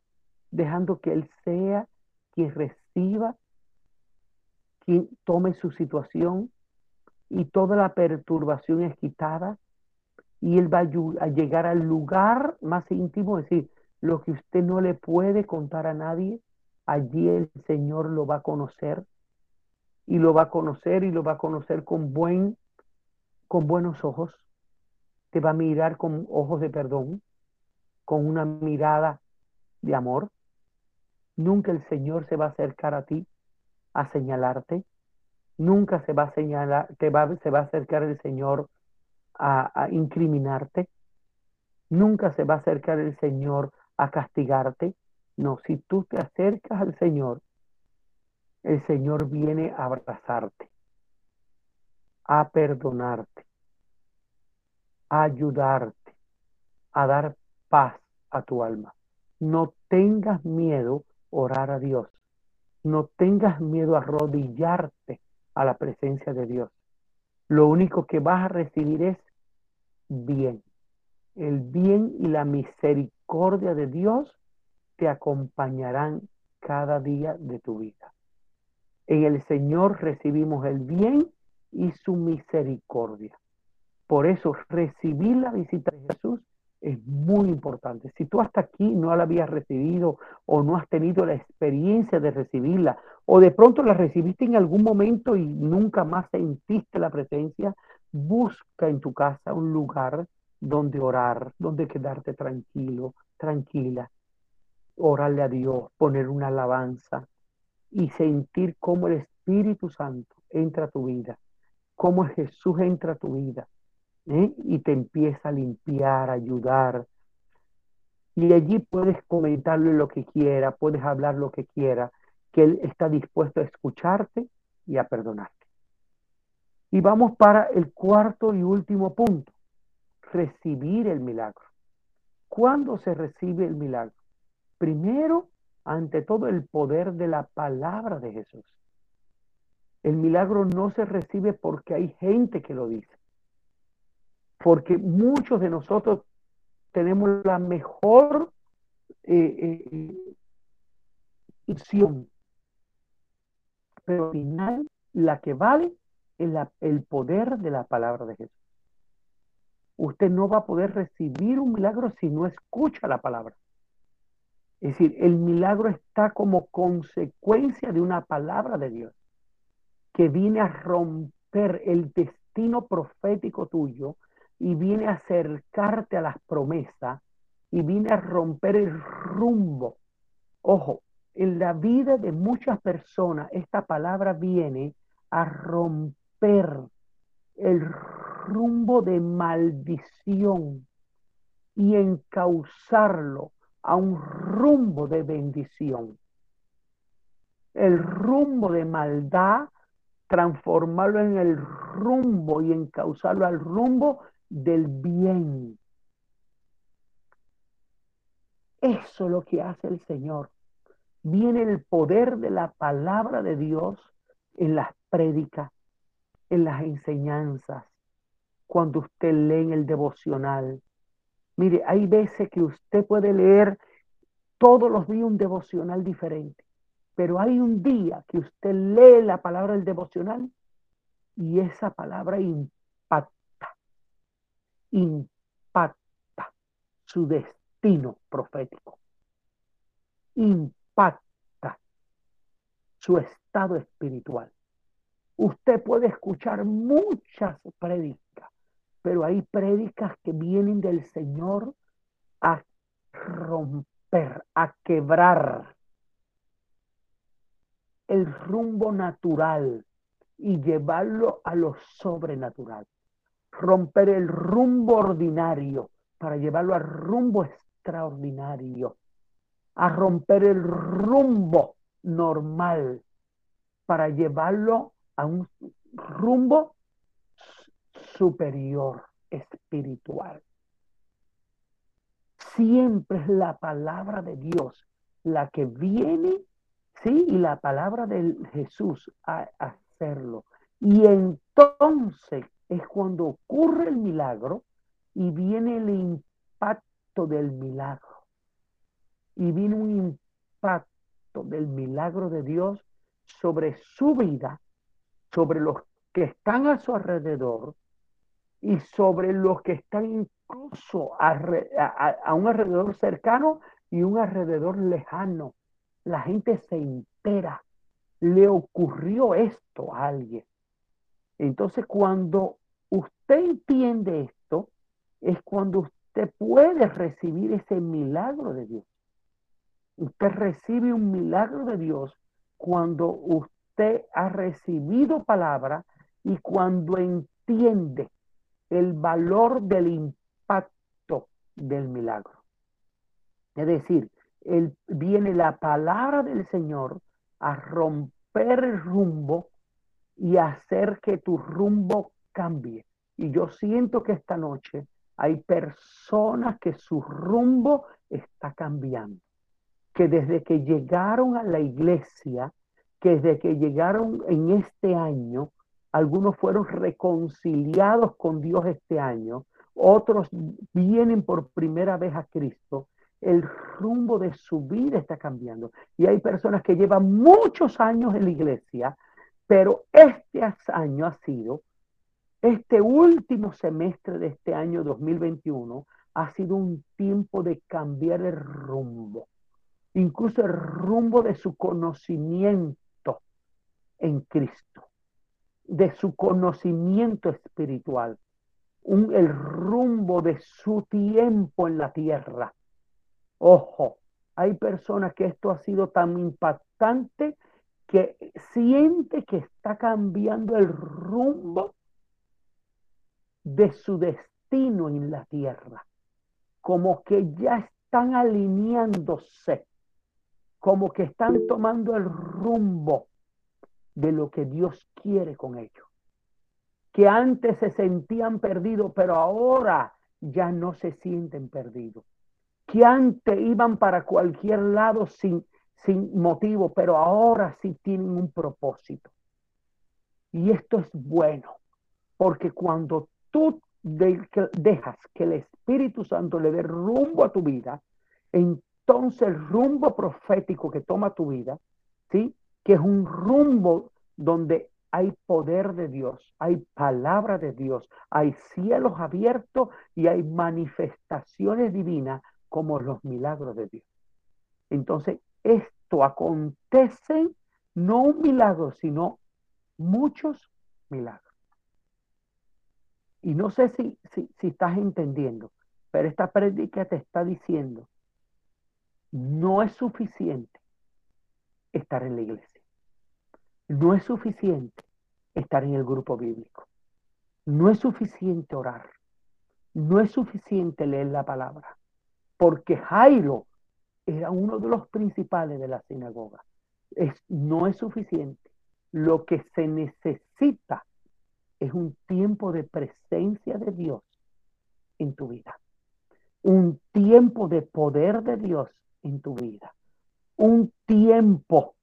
dejando que Él sea quien reciba, quien tome su situación y toda la perturbación es quitada y Él va a llegar al lugar más íntimo, es decir, lo que usted no le puede contar a nadie, allí el Señor lo va a conocer y lo va a conocer y lo va a conocer con buen con buenos ojos. Te va a mirar con ojos de perdón, con una mirada de amor. Nunca el Señor se va a acercar a ti a señalarte. Nunca se va a señalar, te va, se va a acercar el Señor a, a incriminarte. Nunca se va a acercar el Señor a castigarte. No, si tú te acercas al Señor, el Señor viene a abrazarte, a perdonarte, a ayudarte, a dar paz a tu alma. No tengas miedo orar a Dios. No tengas miedo a arrodillarte a la presencia de Dios. Lo único que vas a recibir es bien. El bien y la misericordia de Dios te acompañarán cada día de tu vida. En el Señor recibimos el bien y su misericordia. Por eso recibir la visita de Jesús es muy importante. Si tú hasta aquí no la habías recibido o no has tenido la experiencia de recibirla o de pronto la recibiste en algún momento y nunca más sentiste la presencia, busca en tu casa un lugar donde orar, donde quedarte tranquilo, tranquila, orarle a Dios, poner una alabanza y sentir cómo el Espíritu Santo entra a tu vida, cómo Jesús entra a tu vida ¿eh? y te empieza a limpiar, a ayudar. Y allí puedes comentarle lo que quiera, puedes hablar lo que quiera, que Él está dispuesto a escucharte y a perdonarte. Y vamos para el cuarto y último punto, recibir el milagro. ¿Cuándo se recibe el milagro? Primero, ante todo, el poder de la palabra de Jesús. El milagro no se recibe porque hay gente que lo dice. Porque muchos de nosotros tenemos la mejor eh, eh, pero al final la que vale es el poder de la palabra de Jesús. Usted no va a poder recibir un milagro si no escucha la palabra. Es decir, el milagro está como consecuencia de una palabra de Dios que viene a romper el destino profético tuyo y viene a acercarte a las promesas y viene a romper el rumbo. Ojo, en la vida de muchas personas esta palabra viene a romper el rumbo de maldición y encauzarlo a un rumbo de bendición. El rumbo de maldad, transformarlo en el rumbo y encauzarlo al rumbo del bien. Eso es lo que hace el Señor. Viene el poder de la palabra de Dios en las prédicas, en las enseñanzas, cuando usted lee en el devocional. Mire, hay veces que usted puede leer todos los días un devocional diferente, pero hay un día que usted lee la palabra del devocional y esa palabra impacta, impacta su destino profético, impacta su estado espiritual. Usted puede escuchar muchas prédicas, pero hay prédicas que vienen del Señor a romper, a quebrar el rumbo natural y llevarlo a lo sobrenatural. Romper el rumbo ordinario para llevarlo al rumbo extraordinario. A romper el rumbo normal para llevarlo a un rumbo superior espiritual. Siempre es la palabra de Dios la que viene, sí, y la palabra de Jesús a hacerlo. Y entonces es cuando ocurre el milagro y viene el impacto del milagro. Y viene un impacto del milagro de Dios sobre su vida sobre los que están a su alrededor y sobre los que están incluso a, un alrededor cercano y un alrededor lejano. La gente se entera. Le ocurrió esto a alguien. Entonces, cuando usted entiende esto, es cuando usted puede recibir ese milagro de Dios. Usted recibe un milagro de Dios cuando usted ha recibido palabra y cuando entiende el valor del impacto del milagro. Es decir, viene la palabra del Señor a romper el rumbo y hacer que tu rumbo cambie. Y yo siento que esta noche hay personas que su rumbo está cambiando, que desde que llegaron a la iglesia que desde que llegaron en este año, algunos fueron reconciliados con Dios este año, otros vienen por primera vez a Cristo, el rumbo de su vida está cambiando. Y hay personas que llevan muchos años en la iglesia, pero este año ha sido, este último semestre de este año 2021, ha sido un tiempo de cambiar el rumbo, incluso el rumbo de su conocimiento en Cristo. de su conocimiento espiritual, un, el rumbo de su tiempo en la tierra. Ojo, hay personas que esto ha sido tan impactante que siente que está cambiando el rumbo de su destino en la tierra, como que ya están alineándose, como que están tomando el rumbo de lo que Dios quiere con ellos. Que antes se sentían perdidos, pero ahora ya no se sienten perdidos. Que antes iban para cualquier lado sin, sin motivo, pero ahora sí tienen un propósito. Y esto es bueno, porque cuando tú dejas que el Espíritu Santo le dé rumbo a tu vida, entonces el rumbo profético que toma tu vida, ¿sí? Que es un rumbo donde hay poder de Dios, hay palabra de Dios, hay cielos abiertos y hay manifestaciones divinas como los milagros de Dios. Entonces, esto acontece no un milagro, sino muchos milagros. Y no sé si, si, estás entendiendo, pero esta prédica te está diciendo, no es suficiente estar en la iglesia. No es suficiente estar en el grupo bíblico. No es suficiente orar. No es suficiente leer la palabra. Porque Jairo era uno de los principales de la sinagoga. Es, no es suficiente. Lo que se necesita es un tiempo de presencia de Dios en tu vida. Un tiempo de poder de Dios en tu vida. Un tiempo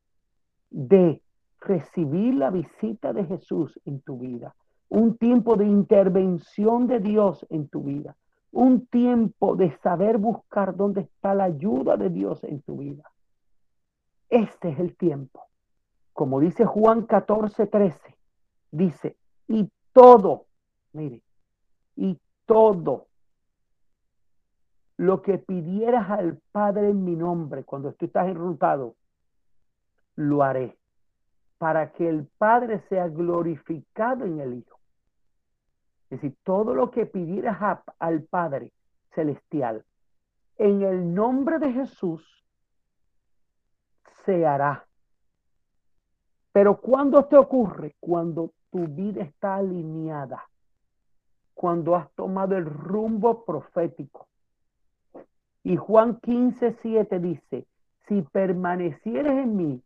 de recibir la visita de Jesús en tu vida. Un tiempo de intervención de Dios en tu vida. Un tiempo de saber buscar dónde está la ayuda de Dios en tu vida. Este es el tiempo. Como dice Juan 14, 13, dice, y todo, mire, y todo lo que pidieras al Padre en mi nombre cuando tú estás enrutado, lo haré para que el Padre sea glorificado en el Hijo. Es decir, todo lo que pidieras al Padre celestial en el nombre de Jesús se hará. Pero ¿cuándo te ocurre? Cuando tu vida está alineada, cuando has tomado el rumbo profético. Y Juan 15, 7 dice, si permanecieres en mí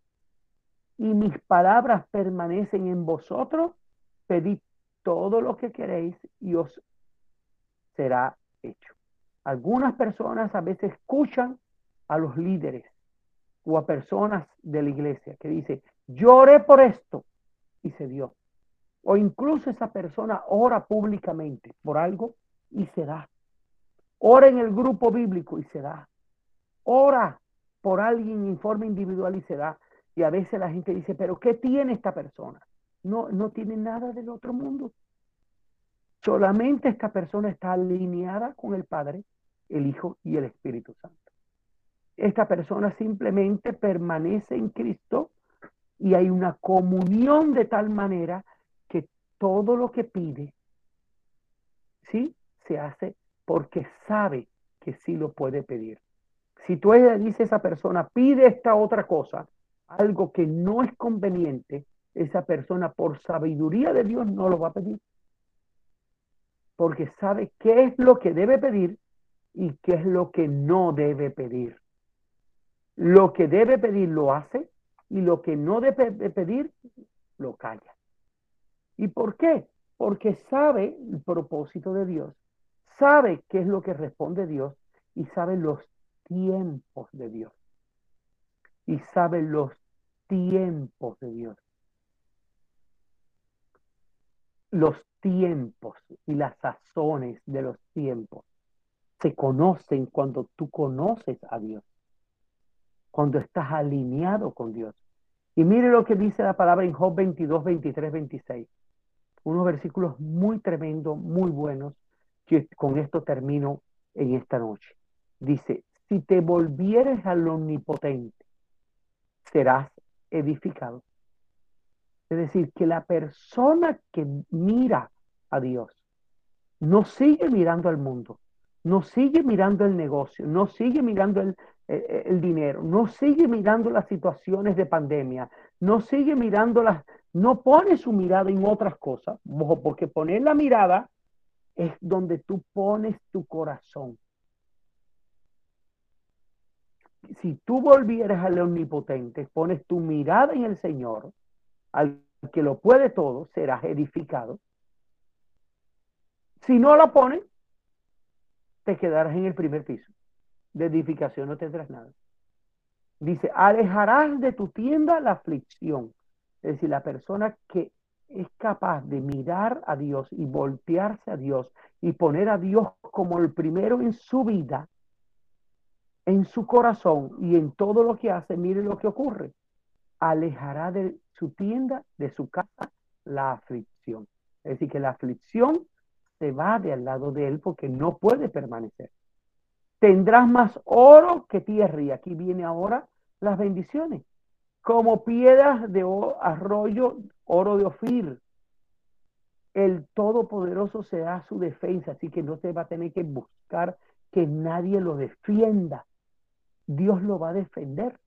y mis palabras permanecen en vosotros, pedid todo lo que queréis y os será hecho. Algunas personas a veces escuchan a los líderes o a personas de la iglesia que dicen, lloré por esto y se dio. O incluso esa persona ora públicamente por algo y se da. Ora en el grupo bíblico y se da. Ora por alguien en forma individual y se da. Y a veces la gente dice, pero ¿qué tiene esta persona? No, no tiene nada del otro mundo. Solamente esta persona está alineada con el Padre, el Hijo y el Espíritu Santo. Esta persona simplemente permanece en Cristo y hay una comunión de tal manera todo lo que pide, ¿sí? Se hace porque sabe que sí lo puede pedir. Si tú le dices a esa persona, pide esta otra cosa, algo que no es conveniente, esa persona por sabiduría de Dios no lo va a pedir. Porque sabe qué es lo que debe pedir y qué es lo que no debe pedir. Lo que debe pedir lo hace y lo que no debe pedir lo calla. ¿Y por qué? Porque sabe el propósito de Dios, sabe qué es lo que responde Dios y sabe los tiempos de Dios. Y sabe los tiempos de Dios. Los tiempos y las sazones de los tiempos se conocen cuando tú conoces a Dios, cuando estás alineado con Dios. Y mire lo que dice la palabra en Job 22, 23, 26 unos versículos muy tremendos, muy buenos, que con esto termino en esta noche. Dice, si te volvieres al omnipotente, serás edificado. Es decir, que la persona que mira a Dios no sigue mirando al mundo, no sigue mirando el negocio, no sigue mirando el, el, dinero, no sigue mirando las situaciones de pandemia, no sigue mirando las, no pone su mirada en otras cosas, porque poner la mirada es donde tú pones tu corazón. Si tú volvieras al omnipotente, pones tu mirada en el Señor, al que lo puede todo, serás edificado. Si no la pones, te quedarás en el primer piso. De edificación no tendrás nada. Dice, alejarás de tu tienda la aflicción. Es decir, la persona que es capaz de mirar a Dios y voltearse a Dios y poner a Dios como el primero en su vida, en su corazón y en todo lo que hace, mire lo que ocurre. Alejará de su tienda, de su casa, la aflicción. Es decir, que la aflicción se va de al lado de él porque no puede permanecer. Tendrás más oro que tierra. Y aquí viene ahora las bendiciones. Como piedras de arroyo, oro de Ofir. El Todopoderoso será su defensa, así que no se va a tener que buscar que nadie lo defienda. Dios lo va a defender.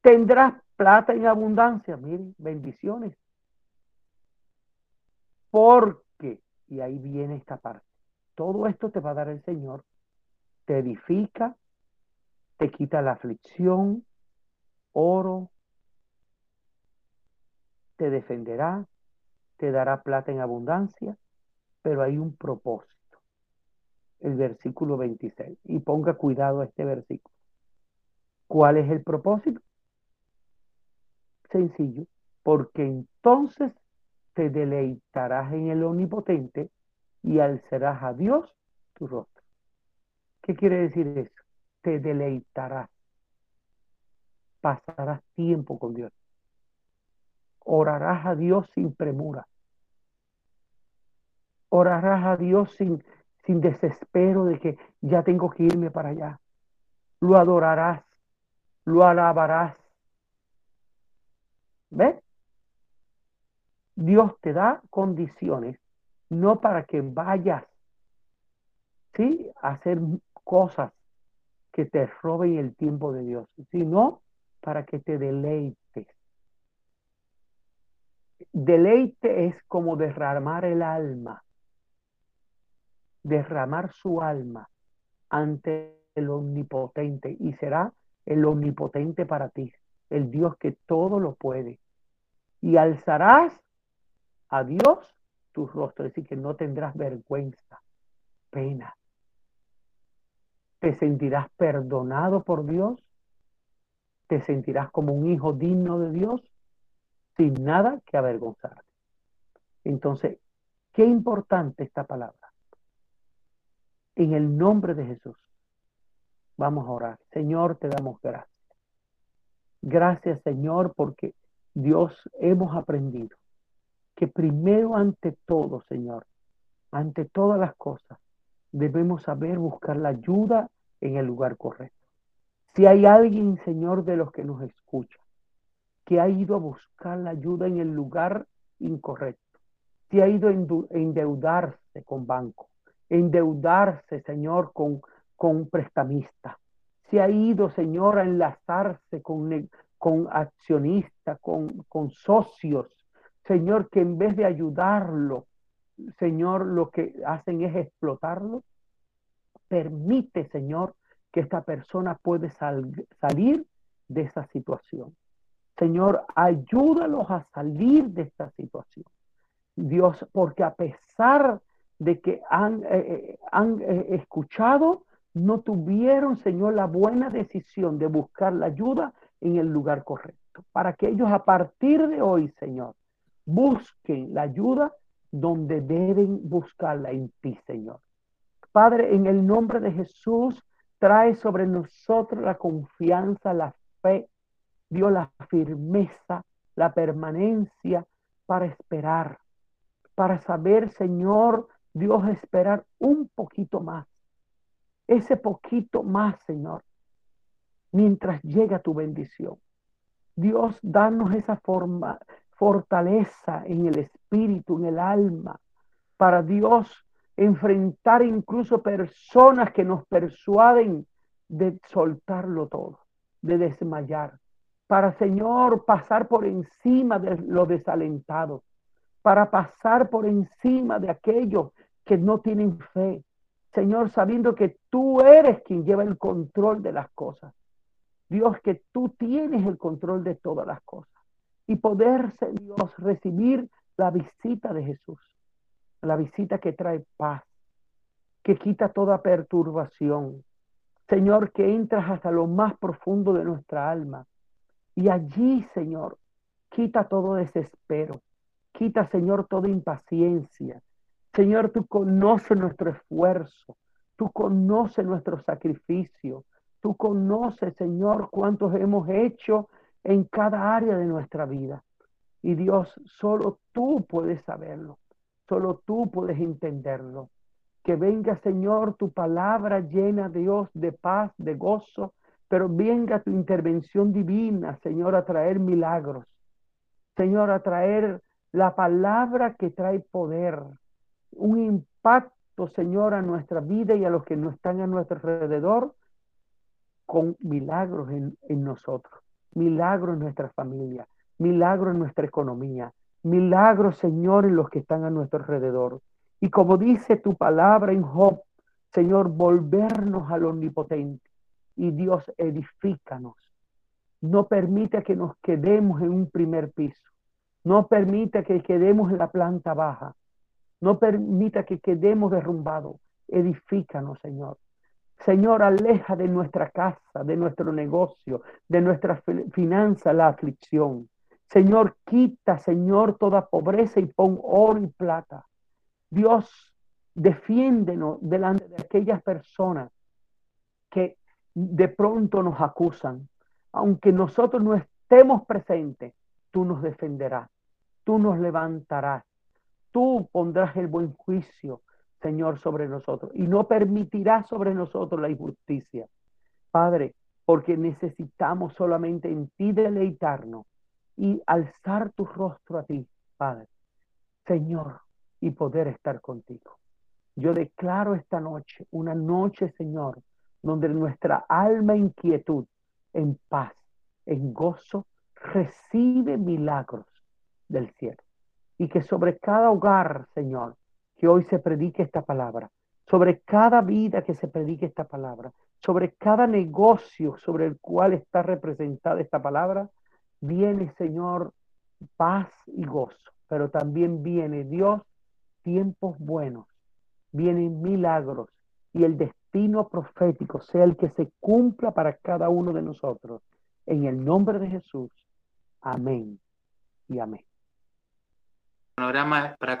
Tendrás plata en abundancia, miren, bendiciones. Porque, y ahí viene esta parte, todo esto te va a dar el Señor, te edifica, te quita la aflicción, oro, te defenderá, te dará plata en abundancia, pero hay un propósito. El versículo 26. Y ponga cuidado a este versículo. ¿Cuál es el propósito? Sencillo, porque entonces te deleitarás en el omnipotente y alzarás a Dios tu rostro. ¿Qué quiere decir eso? Te deleitarás. Pasarás tiempo con Dios. Orarás a Dios sin premura. Orarás a Dios sin, sin desespero de que ya tengo que irme para allá. Lo adorarás, lo alabarás. ¿Ves? Dios te da condiciones no para que vayas, ¿sí? A hacer cosas que te roben el tiempo de Dios, sino para que te deleites. Deleite es como derramar el alma, derramar su alma ante el omnipotente y será el omnipotente para ti, el Dios que todo lo puede. Y alzarás a Dios tu rostro, es decir, que no tendrás vergüenza, pena. Te sentirás perdonado por Dios, te sentirás como un hijo digno de Dios, sin nada que avergonzarte. Entonces, qué importante esta palabra. En el nombre de Jesús, vamos a orar. Señor, te damos gracias. Gracias, Señor, porque Dios hemos aprendido que primero ante todo, Señor, ante todas las cosas, debemos saber buscar la ayuda en el lugar correcto. Si hay alguien, Señor, de los que nos escucha, que ha ido a buscar la ayuda en el lugar incorrecto, si ha ido a endeudarse con banco, endeudarse, Señor, con, con prestamista, si ha ido, Señor, a enlazarse con, con accionistas, con, con socios, Señor, que en vez de ayudarlo, Señor, lo que hacen es explotarlo. Permite, Señor, que esta persona puede salir de esa situación. Señor, ayúdalos a salir de esta situación. Dios, porque a pesar de que han, eh, eh, han eh, escuchado, no tuvieron, Señor, la buena decisión de buscar la ayuda en el lugar correcto. Para que ellos a partir de hoy, Señor, busquen la ayuda donde deben buscarla en ti, Señor. Padre, en el nombre de Jesús, trae sobre nosotros la confianza, la fe, Dios, la firmeza, la permanencia para esperar, para saber, Señor, Dios, esperar un poquito más. Ese poquito más, Señor, mientras llega tu bendición. Dios, danos esa forma, fortaleza en el espíritu, en el alma, para Dios enfrentar incluso personas que nos persuaden de soltarlo todo, de desmayar, para Señor pasar por encima de los desalentados, para pasar por encima de aquellos que no tienen fe. Señor, sabiendo que tú eres quien lleva el control de las cosas. Dios, que tú tienes el control de todas las cosas. Y poderse, Dios, recibir la visita de Jesús la visita que trae paz, que quita toda perturbación. Señor, que entras hasta lo más profundo de nuestra alma. Y allí, Señor, quita todo desespero. Quita, Señor, toda impaciencia. Señor, tú conoces nuestro esfuerzo. Tú conoces nuestro sacrificio. Tú conoces, Señor, cuántos hemos hecho en cada área de nuestra vida. Y Dios, solo tú puedes saberlo. Solo tú puedes entenderlo. Que venga, Señor, tu palabra llena, Dios, de paz, de gozo, pero venga tu intervención divina, Señor, a traer milagros. Señor, a traer la palabra que trae poder, un impacto, Señor, a nuestra vida y a los que no están a nuestro alrededor, con milagros en, nosotros, milagros en nuestra familia, milagros en nuestra economía, milagros, Señor, en los que están a nuestro alrededor. Y como dice tu palabra en Job, Señor, volvernos al omnipotente. Y Dios, edifícanos. No permita que nos quedemos en un primer piso. No permita que quedemos en la planta baja. No permita que quedemos derrumbados. Edifícanos, Señor. Señor, aleja de nuestra casa, de nuestro negocio, de nuestra finanza la aflicción. Señor, quita, Señor, toda pobreza y pon oro y plata. Dios, defiéndenos delante de aquellas personas que de pronto nos acusan. Aunque nosotros no estemos presentes, tú nos defenderás, tú nos levantarás, tú pondrás el buen juicio, Señor, sobre nosotros y no permitirás sobre nosotros la injusticia. Padre, porque necesitamos solamente en ti deleitarnos y alzar tu rostro a ti, Padre, Señor, y poder estar contigo. Yo declaro esta noche, una noche, Señor, donde nuestra alma inquietud, en paz, en gozo, recibe milagros del cielo. Y que sobre cada hogar, Señor, que hoy se predique esta palabra, sobre cada vida que se predique esta palabra, sobre cada negocio sobre el cual está representada esta palabra, viene, Señor, paz y gozo, pero también viene Dios, tiempos buenos, vienen milagros y el destino profético sea el que se cumpla para cada uno de nosotros. En el nombre de Jesús. Amén y amén. Panorama para